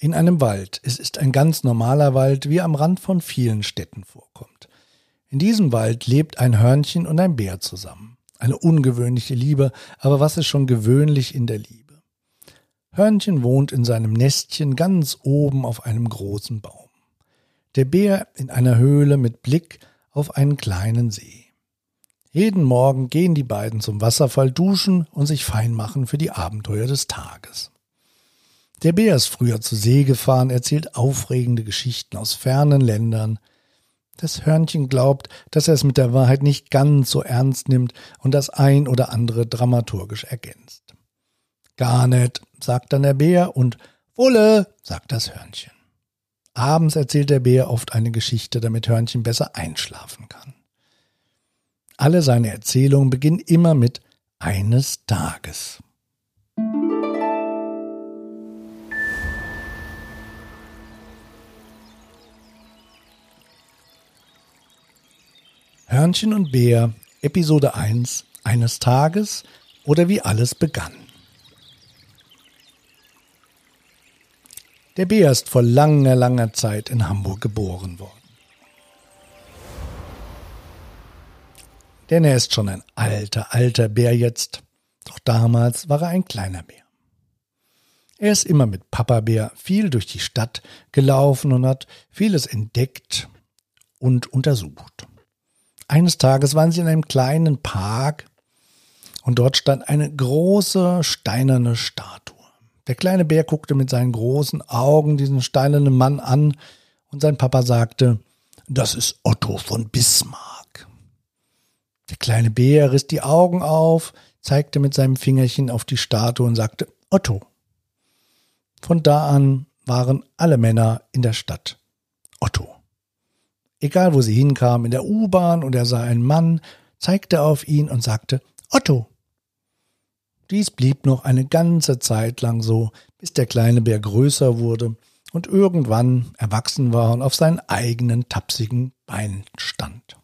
in einem Wald. Es ist ein ganz normaler Wald, wie am Rand von vielen Städten vorkommt. In diesem Wald lebt ein Hörnchen und ein Bär zusammen. Eine ungewöhnliche Liebe, aber was ist schon gewöhnlich in der Liebe? Hörnchen wohnt in seinem Nestchen ganz oben auf einem großen Baum. Der Bär in einer Höhle mit Blick auf einen kleinen See. Jeden Morgen gehen die beiden zum Wasserfall duschen und sich fein machen für die Abenteuer des Tages. Der Bär ist früher zur See gefahren, erzählt aufregende Geschichten aus fernen Ländern. Das Hörnchen glaubt, dass er es mit der Wahrheit nicht ganz so ernst nimmt und das ein oder andere dramaturgisch ergänzt. Gar nicht, sagt dann der Bär und Wolle, sagt das Hörnchen. Abends erzählt der Bär oft eine Geschichte, damit Hörnchen besser einschlafen kann. Alle seine Erzählungen beginnen immer mit eines Tages. Hörnchen und Bär, Episode 1, eines Tages oder wie alles begann. Der Bär ist vor langer, langer Zeit in Hamburg geboren worden. Denn er ist schon ein alter, alter Bär jetzt, doch damals war er ein kleiner Bär. Er ist immer mit Papa Bär viel durch die Stadt gelaufen und hat vieles entdeckt und untersucht. Eines Tages waren sie in einem kleinen Park und dort stand eine große steinerne Statue. Der kleine Bär guckte mit seinen großen Augen diesen steinernen Mann an und sein Papa sagte, das ist Otto von Bismarck. Der kleine Bär riss die Augen auf, zeigte mit seinem Fingerchen auf die Statue und sagte Otto. Von da an waren alle Männer in der Stadt Otto. Egal wo sie hinkam, in der U-Bahn und er sah einen Mann, zeigte auf ihn und sagte Otto. Dies blieb noch eine ganze Zeit lang so, bis der kleine Bär größer wurde und irgendwann erwachsen war und auf seinen eigenen tapsigen Beinen stand.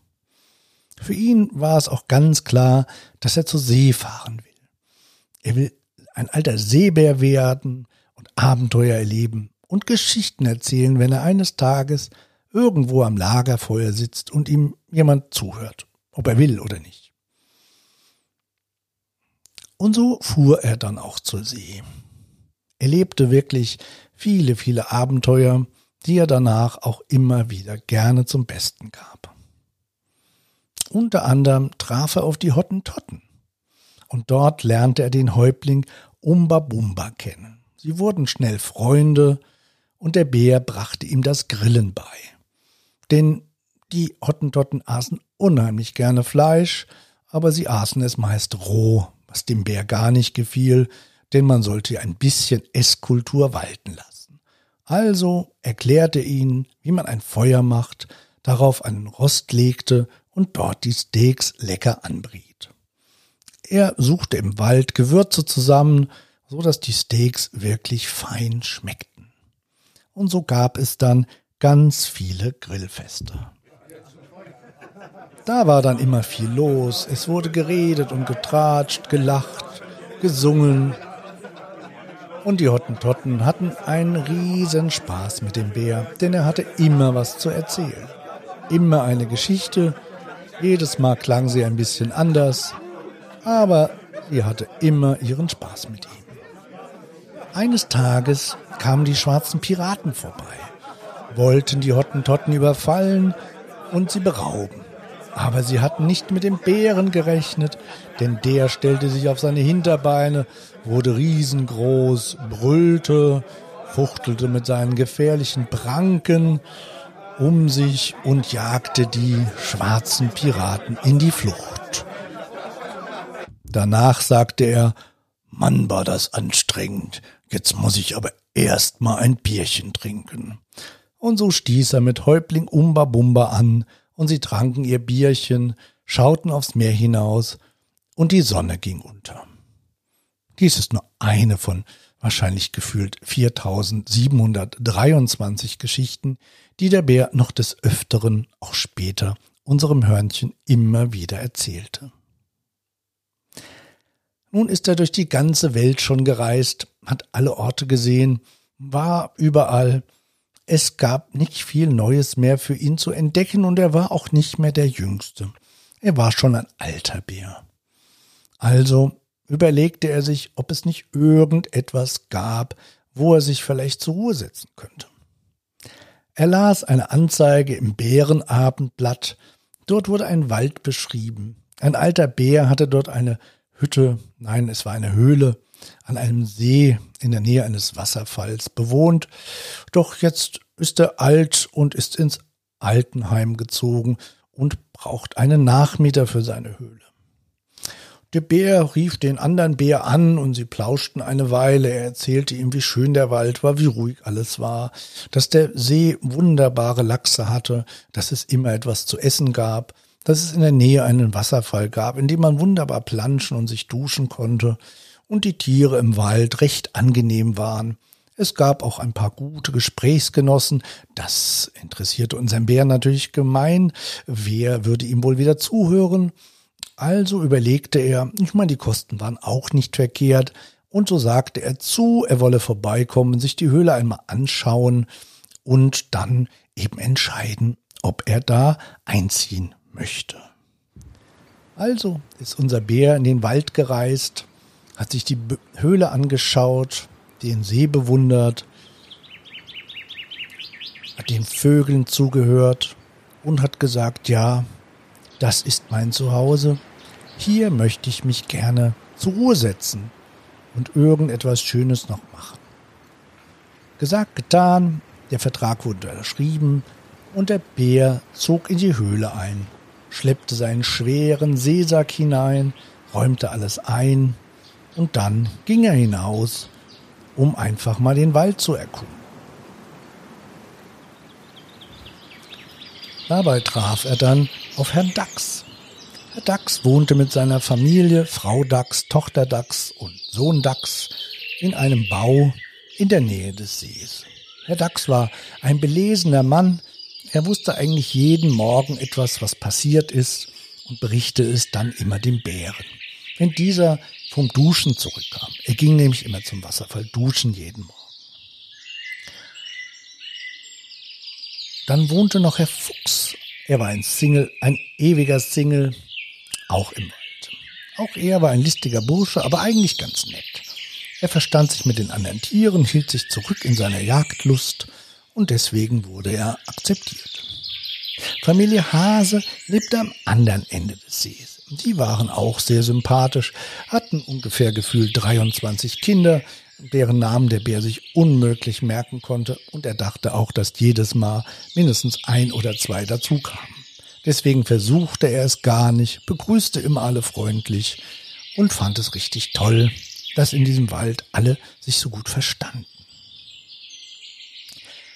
Für ihn war es auch ganz klar, dass er zur See fahren will. Er will ein alter Seebär werden und Abenteuer erleben und Geschichten erzählen, wenn er eines Tages irgendwo am Lagerfeuer sitzt und ihm jemand zuhört, ob er will oder nicht. Und so fuhr er dann auch zur See. Er lebte wirklich viele, viele Abenteuer, die er danach auch immer wieder gerne zum Besten gab. Unter anderem traf er auf die Hottentotten. Und dort lernte er den Häuptling Umba Bumba kennen. Sie wurden schnell Freunde und der Bär brachte ihm das Grillen bei. Denn die Hottentotten aßen unheimlich gerne Fleisch, aber sie aßen es meist roh, was dem Bär gar nicht gefiel, denn man sollte ein bisschen Esskultur walten lassen. Also erklärte ihn, wie man ein Feuer macht, darauf einen Rost legte und dort die Steaks lecker anbriet. Er suchte im Wald Gewürze zusammen, so dass die Steaks wirklich fein schmeckten. Und so gab es dann ganz viele Grillfeste. Da war dann immer viel los. Es wurde geredet und getratscht, gelacht, gesungen. Und die Hottentotten hatten einen riesen Spaß mit dem Bär, denn er hatte immer was zu erzählen. Immer eine Geschichte. Jedes Mal klang sie ein bisschen anders, aber sie hatte immer ihren Spaß mit ihm. Eines Tages kamen die schwarzen Piraten vorbei wollten die Hottentotten überfallen und sie berauben. Aber sie hatten nicht mit dem Bären gerechnet, denn der stellte sich auf seine Hinterbeine, wurde riesengroß, brüllte, fuchtelte mit seinen gefährlichen Pranken um sich und jagte die schwarzen Piraten in die Flucht. Danach sagte er, Mann war das anstrengend, jetzt muss ich aber erst mal ein Bierchen trinken. Und so stieß er mit Häuptling Umba Bumba an, und sie tranken ihr Bierchen, schauten aufs Meer hinaus, und die Sonne ging unter. Dies ist nur eine von wahrscheinlich gefühlt 4723 Geschichten, die der Bär noch des Öfteren, auch später, unserem Hörnchen immer wieder erzählte. Nun ist er durch die ganze Welt schon gereist, hat alle Orte gesehen, war überall. Es gab nicht viel Neues mehr für ihn zu entdecken und er war auch nicht mehr der Jüngste. Er war schon ein alter Bär. Also überlegte er sich, ob es nicht irgendetwas gab, wo er sich vielleicht zur Ruhe setzen könnte. Er las eine Anzeige im Bärenabendblatt. Dort wurde ein Wald beschrieben. Ein alter Bär hatte dort eine Hütte, nein, es war eine Höhle, an einem See in der Nähe eines Wasserfalls bewohnt. Doch jetzt ist er alt und ist ins Altenheim gezogen und braucht einen Nachmieter für seine Höhle. Der Bär rief den anderen Bär an und sie plauschten eine Weile. Er erzählte ihm, wie schön der Wald war, wie ruhig alles war, dass der See wunderbare Lachse hatte, dass es immer etwas zu essen gab, dass es in der Nähe einen Wasserfall gab, in dem man wunderbar planschen und sich duschen konnte und die Tiere im Wald recht angenehm waren. Es gab auch ein paar gute Gesprächsgenossen. Das interessierte unseren Bär natürlich gemein. Wer würde ihm wohl wieder zuhören? Also überlegte er, ich meine, die Kosten waren auch nicht verkehrt, und so sagte er zu, er wolle vorbeikommen, sich die Höhle einmal anschauen und dann eben entscheiden, ob er da einziehen möchte. Also ist unser Bär in den Wald gereist, hat sich die Höhle angeschaut, den See bewundert, hat den Vögeln zugehört und hat gesagt, ja, das ist mein Zuhause, hier möchte ich mich gerne zur Ruhe setzen und irgendetwas Schönes noch machen. Gesagt, getan, der Vertrag wurde unterschrieben und der Bär zog in die Höhle ein, schleppte seinen schweren Seesack hinein, räumte alles ein und dann ging er hinaus, um einfach mal den Wald zu erkunden. Dabei traf er dann auf Herrn Dachs. Herr Dachs wohnte mit seiner Familie, Frau Dachs, Tochter Dachs und Sohn Dachs in einem Bau in der Nähe des Sees. Herr Dachs war ein belesener Mann. Er wusste eigentlich jeden Morgen etwas, was passiert ist und berichtete es dann immer dem Bären. Wenn dieser vom Duschen zurückkam. Er ging nämlich immer zum Wasserfall duschen jeden Morgen. Dann wohnte noch Herr Fuchs. Er war ein Single, ein ewiger Single, auch im Wald. Auch er war ein listiger Bursche, aber eigentlich ganz nett. Er verstand sich mit den anderen Tieren, hielt sich zurück in seiner Jagdlust und deswegen wurde er akzeptiert. Familie Hase lebte am anderen Ende des Sees. Die waren auch sehr sympathisch, hatten ungefähr gefühlt 23 Kinder, deren Namen der Bär sich unmöglich merken konnte, und er dachte auch, dass jedes Mal mindestens ein oder zwei dazukamen. Deswegen versuchte er es gar nicht, begrüßte immer alle freundlich und fand es richtig toll, dass in diesem Wald alle sich so gut verstanden.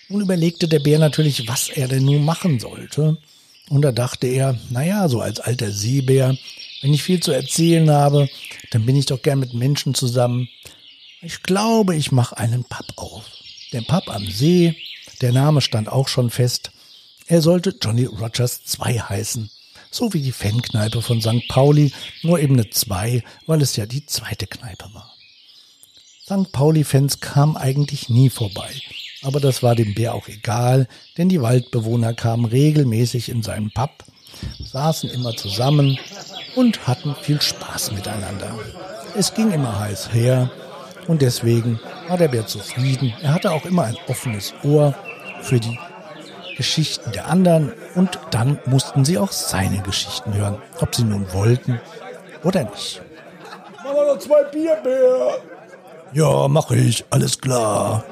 Nun überlegte der Bär natürlich, was er denn nun machen sollte. Und da dachte er, naja, so als alter Seebär, wenn ich viel zu erzählen habe, dann bin ich doch gern mit Menschen zusammen. Ich glaube, ich mache einen Pub auf. Der Pub am See, der Name stand auch schon fest. Er sollte Johnny Rogers 2 heißen. So wie die Fankneipe von St. Pauli, nur eben eine 2, weil es ja die zweite Kneipe war. St. Pauli-Fans kamen eigentlich nie vorbei. Aber das war dem Bär auch egal, denn die Waldbewohner kamen regelmäßig in seinen Pub, saßen immer zusammen und hatten viel Spaß miteinander. Es ging immer heiß her und deswegen war der Bär zufrieden. Er hatte auch immer ein offenes Ohr für die Geschichten der anderen und dann mussten sie auch seine Geschichten hören, ob sie nun wollten oder nicht. Machen wir noch zwei Bier, Bär. Ja, mach ich, alles klar.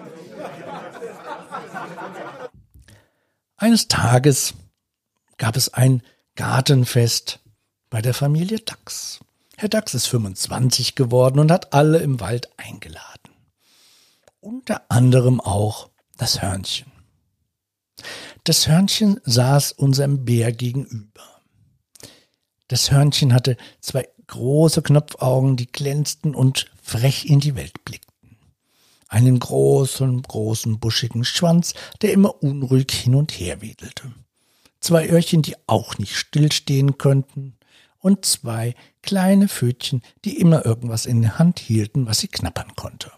Eines Tages gab es ein Gartenfest bei der Familie Dachs. Herr Dachs ist 25 geworden und hat alle im Wald eingeladen. Unter anderem auch das Hörnchen. Das Hörnchen saß unserem Bär gegenüber. Das Hörnchen hatte zwei große Knopfaugen, die glänzten und frech in die Welt blickten. Einen großen, großen, buschigen Schwanz, der immer unruhig hin und her wedelte. Zwei Öhrchen, die auch nicht stillstehen könnten, und zwei kleine Pfötchen, die immer irgendwas in der Hand hielten, was sie knappern konnte.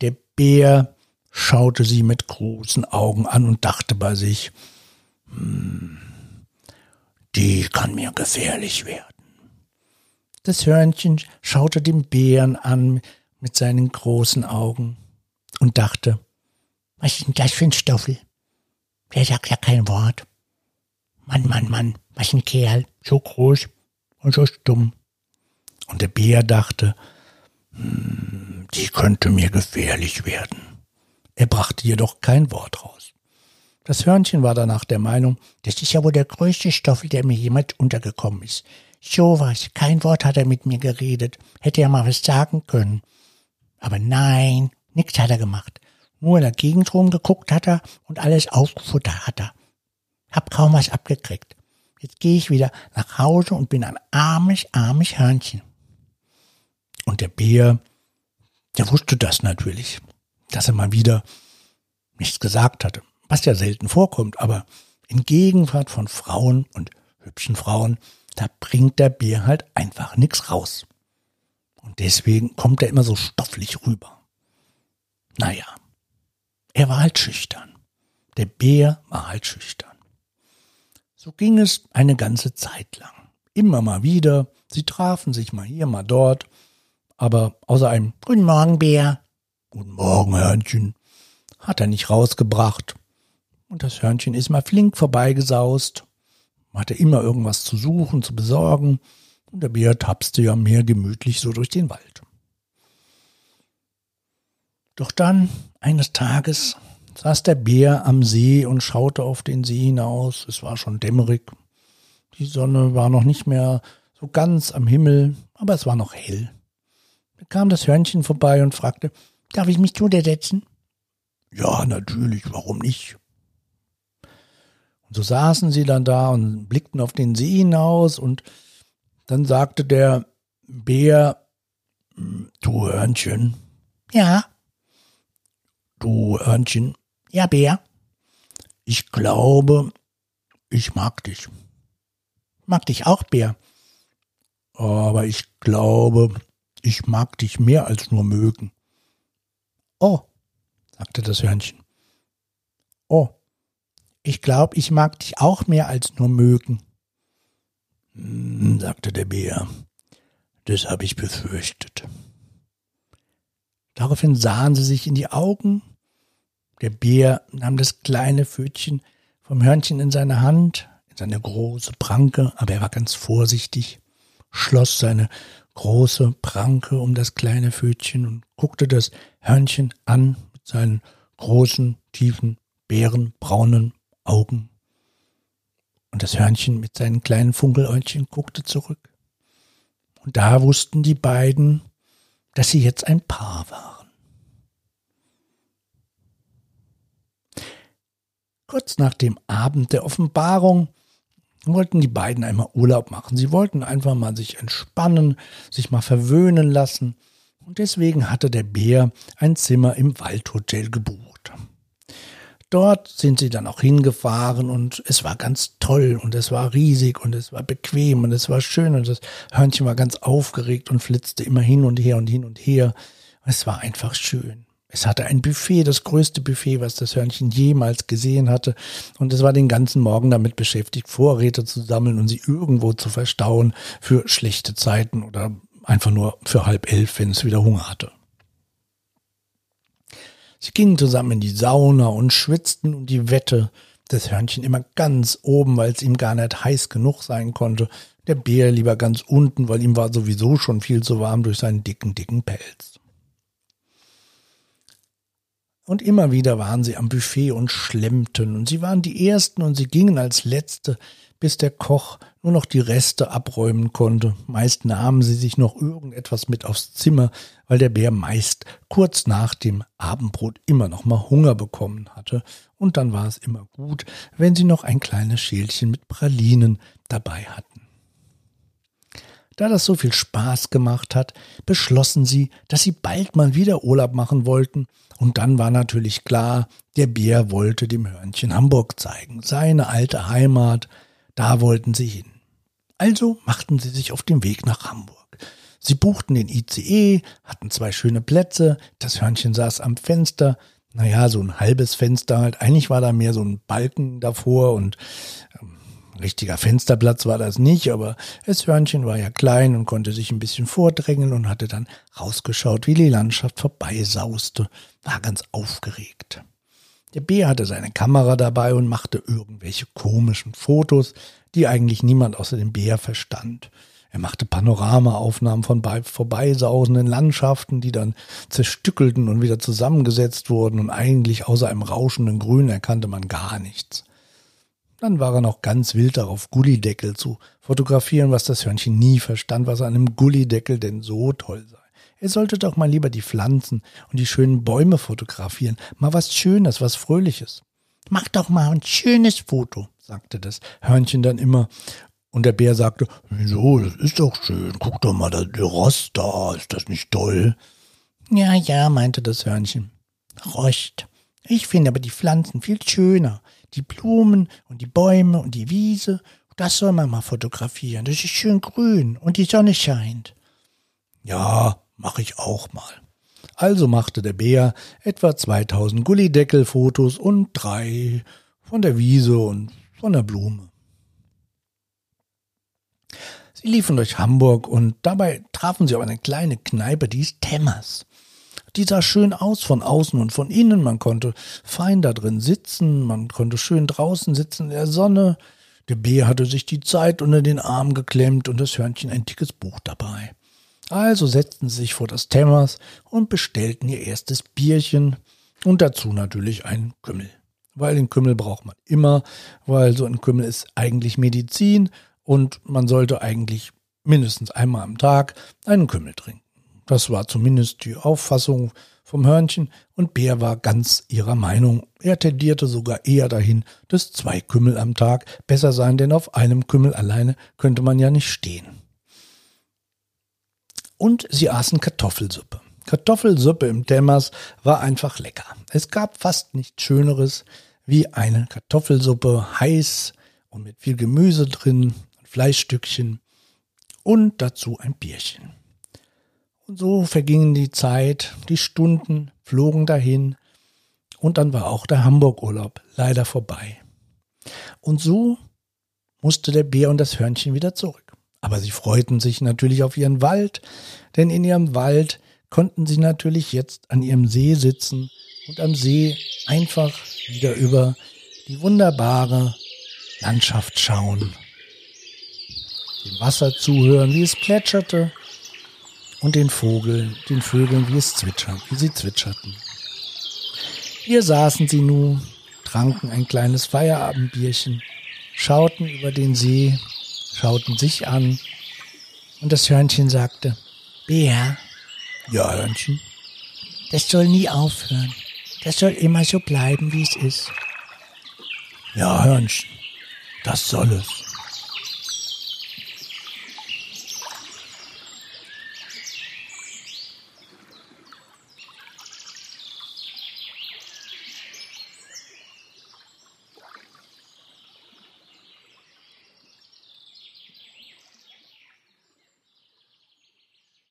Der Bär schaute sie mit großen Augen an und dachte bei sich, hm, die kann mir gefährlich werden. Das Hörnchen schaute den Bären an mit seinen großen Augen und dachte, was ist denn das für ein Stoffel? Der sagt ja kein Wort. Mann, Mann, Mann, was ein Kerl, so groß und so stumm. Und der Bär dachte, hm, die könnte mir gefährlich werden. Er brachte jedoch kein Wort raus. Das Hörnchen war danach der Meinung, das ist ja wohl der größte Stoffel, der mir jemand untergekommen ist. So was, kein Wort hat er mit mir geredet, hätte er mal was sagen können. Aber nein, nichts hat er gemacht. Nur in der Gegend rumgeguckt hat er und alles aufgefuttert hat er. Hab kaum was abgekriegt. Jetzt gehe ich wieder nach Hause und bin ein armes, armes Hörnchen. Und der Bär, der wusste das natürlich, dass er mal wieder nichts gesagt hatte was ja selten vorkommt, aber in Gegenwart von Frauen und hübschen Frauen, da bringt der Bär halt einfach nichts raus. Und deswegen kommt er immer so stofflich rüber. Naja, er war halt schüchtern. Der Bär war halt schüchtern. So ging es eine ganze Zeit lang. Immer mal wieder. Sie trafen sich mal hier, mal dort. Aber außer einem Guten Morgen, Bär. Guten Morgen, Hörnchen. Hat er nicht rausgebracht. Und das Hörnchen ist mal flink vorbeigesaust, hatte immer irgendwas zu suchen, zu besorgen, und der Bär tapste ja mehr gemütlich so durch den Wald. Doch dann, eines Tages, saß der Bär am See und schaute auf den See hinaus. Es war schon dämmerig. Die Sonne war noch nicht mehr so ganz am Himmel, aber es war noch hell. Da kam das Hörnchen vorbei und fragte, darf ich mich zu dir setzen? Ja, natürlich, warum nicht? so saßen sie dann da und blickten auf den See hinaus und dann sagte der Bär, du Hörnchen. Ja. Du Hörnchen. Ja, Bär. Ich glaube, ich mag dich. Mag dich auch, Bär. Aber ich glaube, ich mag dich mehr als nur mögen. Oh, sagte das Hörnchen. Oh, ich glaube, ich mag dich auch mehr als nur mögen. Hm, sagte der Bär. Das habe ich befürchtet. Daraufhin sahen sie sich in die Augen. Der Bär nahm das kleine Pfötchen vom Hörnchen in seine Hand, in seine große Pranke, aber er war ganz vorsichtig, schloss seine große Pranke um das kleine Pfötchen und guckte das Hörnchen an mit seinen großen, tiefen, bärenbraunen Augen. Und das Hörnchen mit seinen kleinen Funkeläugchen guckte zurück. Und da wussten die beiden, dass sie jetzt ein Paar waren. Kurz nach dem Abend der Offenbarung wollten die beiden einmal Urlaub machen. Sie wollten einfach mal sich entspannen, sich mal verwöhnen lassen. Und deswegen hatte der Bär ein Zimmer im Waldhotel gebucht. Dort sind sie dann auch hingefahren und es war ganz toll und es war riesig und es war bequem und es war schön und das Hörnchen war ganz aufgeregt und flitzte immer hin und her und hin und her. Es war einfach schön. Es hatte ein Buffet, das größte Buffet, was das Hörnchen jemals gesehen hatte. Und es war den ganzen Morgen damit beschäftigt, Vorräte zu sammeln und sie irgendwo zu verstauen für schlechte Zeiten oder einfach nur für halb elf, wenn es wieder Hunger hatte. Sie gingen zusammen in die Sauna und schwitzten um die Wette. Das Hörnchen immer ganz oben, weil es ihm gar nicht heiß genug sein konnte. Der Bär lieber ganz unten, weil ihm war sowieso schon viel zu warm durch seinen dicken, dicken Pelz. Und immer wieder waren sie am Buffet und schlemmten, und sie waren die Ersten und sie gingen als Letzte, bis der Koch nur noch die Reste abräumen konnte. Meist nahmen sie sich noch irgendetwas mit aufs Zimmer, weil der Bär meist kurz nach dem Abendbrot immer noch mal Hunger bekommen hatte. Und dann war es immer gut, wenn sie noch ein kleines Schälchen mit Pralinen dabei hatten. Da das so viel Spaß gemacht hat, beschlossen sie, dass sie bald mal wieder Urlaub machen wollten. Und dann war natürlich klar, der Bär wollte dem Hörnchen Hamburg zeigen, seine alte Heimat, da wollten sie hin. Also machten sie sich auf den Weg nach Hamburg. Sie buchten den ICE, hatten zwei schöne Plätze, das Hörnchen saß am Fenster, naja, so ein halbes Fenster halt. Eigentlich war da mehr so ein Balken davor und ähm, richtiger Fensterplatz war das nicht, aber das Hörnchen war ja klein und konnte sich ein bisschen vordrängeln und hatte dann rausgeschaut, wie die Landschaft vorbeisauste, war ganz aufgeregt. Der Bär hatte seine Kamera dabei und machte irgendwelche komischen Fotos, die eigentlich niemand außer dem Bär verstand. Er machte Panoramaaufnahmen von vorbeisausenden Landschaften, die dann zerstückelten und wieder zusammengesetzt wurden und eigentlich außer einem rauschenden Grün erkannte man gar nichts. Dann war er noch ganz wild darauf, Gullideckel zu fotografieren, was das Hörnchen nie verstand, was an einem Gullideckel denn so toll sei. Er sollte doch mal lieber die Pflanzen und die schönen Bäume fotografieren, mal was Schönes, was Fröhliches. Mach doch mal ein schönes Foto, sagte das Hörnchen dann immer und der Bär sagte, wieso, das ist doch schön, guck doch mal, der Rost da, ist das nicht toll? Ja, ja, meinte das Hörnchen. Rost. Ich finde aber die Pflanzen viel schöner. Die Blumen und die Bäume und die Wiese, das soll man mal fotografieren. Das ist schön grün und die Sonne scheint. Ja, mach ich auch mal. Also machte der Bär etwa 2000 Gullideckel-Fotos und drei von der Wiese und von der Blume. Sie liefen durch Hamburg und dabei trafen sie auf eine kleine Kneipe, die ist Temmers. Die sah schön aus von außen und von innen. Man konnte fein da drin sitzen, man konnte schön draußen sitzen in der Sonne. Der Bär hatte sich die Zeit unter den Arm geklemmt und das Hörnchen ein dickes Buch dabei. Also setzten sie sich vor das Temmers und bestellten ihr erstes Bierchen und dazu natürlich einen Kümmel. Weil den Kümmel braucht man immer, weil so ein Kümmel ist eigentlich Medizin und man sollte eigentlich mindestens einmal am Tag einen Kümmel trinken. Das war zumindest die Auffassung vom Hörnchen und Bär war ganz ihrer Meinung. Er tendierte sogar eher dahin, dass zwei Kümmel am Tag besser seien, denn auf einem Kümmel alleine könnte man ja nicht stehen. Und sie aßen Kartoffelsuppe. Kartoffelsuppe im Dämmers war einfach lecker. Es gab fast nichts Schöneres wie eine Kartoffelsuppe, heiß und mit viel Gemüse drin, Fleischstückchen und dazu ein Bierchen. Und so vergingen die Zeit, die Stunden flogen dahin und dann war auch der Hamburg-Urlaub leider vorbei. Und so musste der Bär und das Hörnchen wieder zurück. Aber sie freuten sich natürlich auf ihren Wald, denn in ihrem Wald konnten sie natürlich jetzt an ihrem See sitzen und am See einfach wieder über die wunderbare Landschaft schauen dem Wasser zuhören, wie es plätscherte, und den Vogel, den Vögeln, wie es zwitschert, wie sie zwitscherten. Hier saßen sie nun, tranken ein kleines Feierabendbierchen, schauten über den See, schauten sich an, und das Hörnchen sagte, Bär. Ja, Hörnchen. Das soll nie aufhören. Das soll immer so bleiben, wie es ist. Ja, Hörnchen. Das soll es.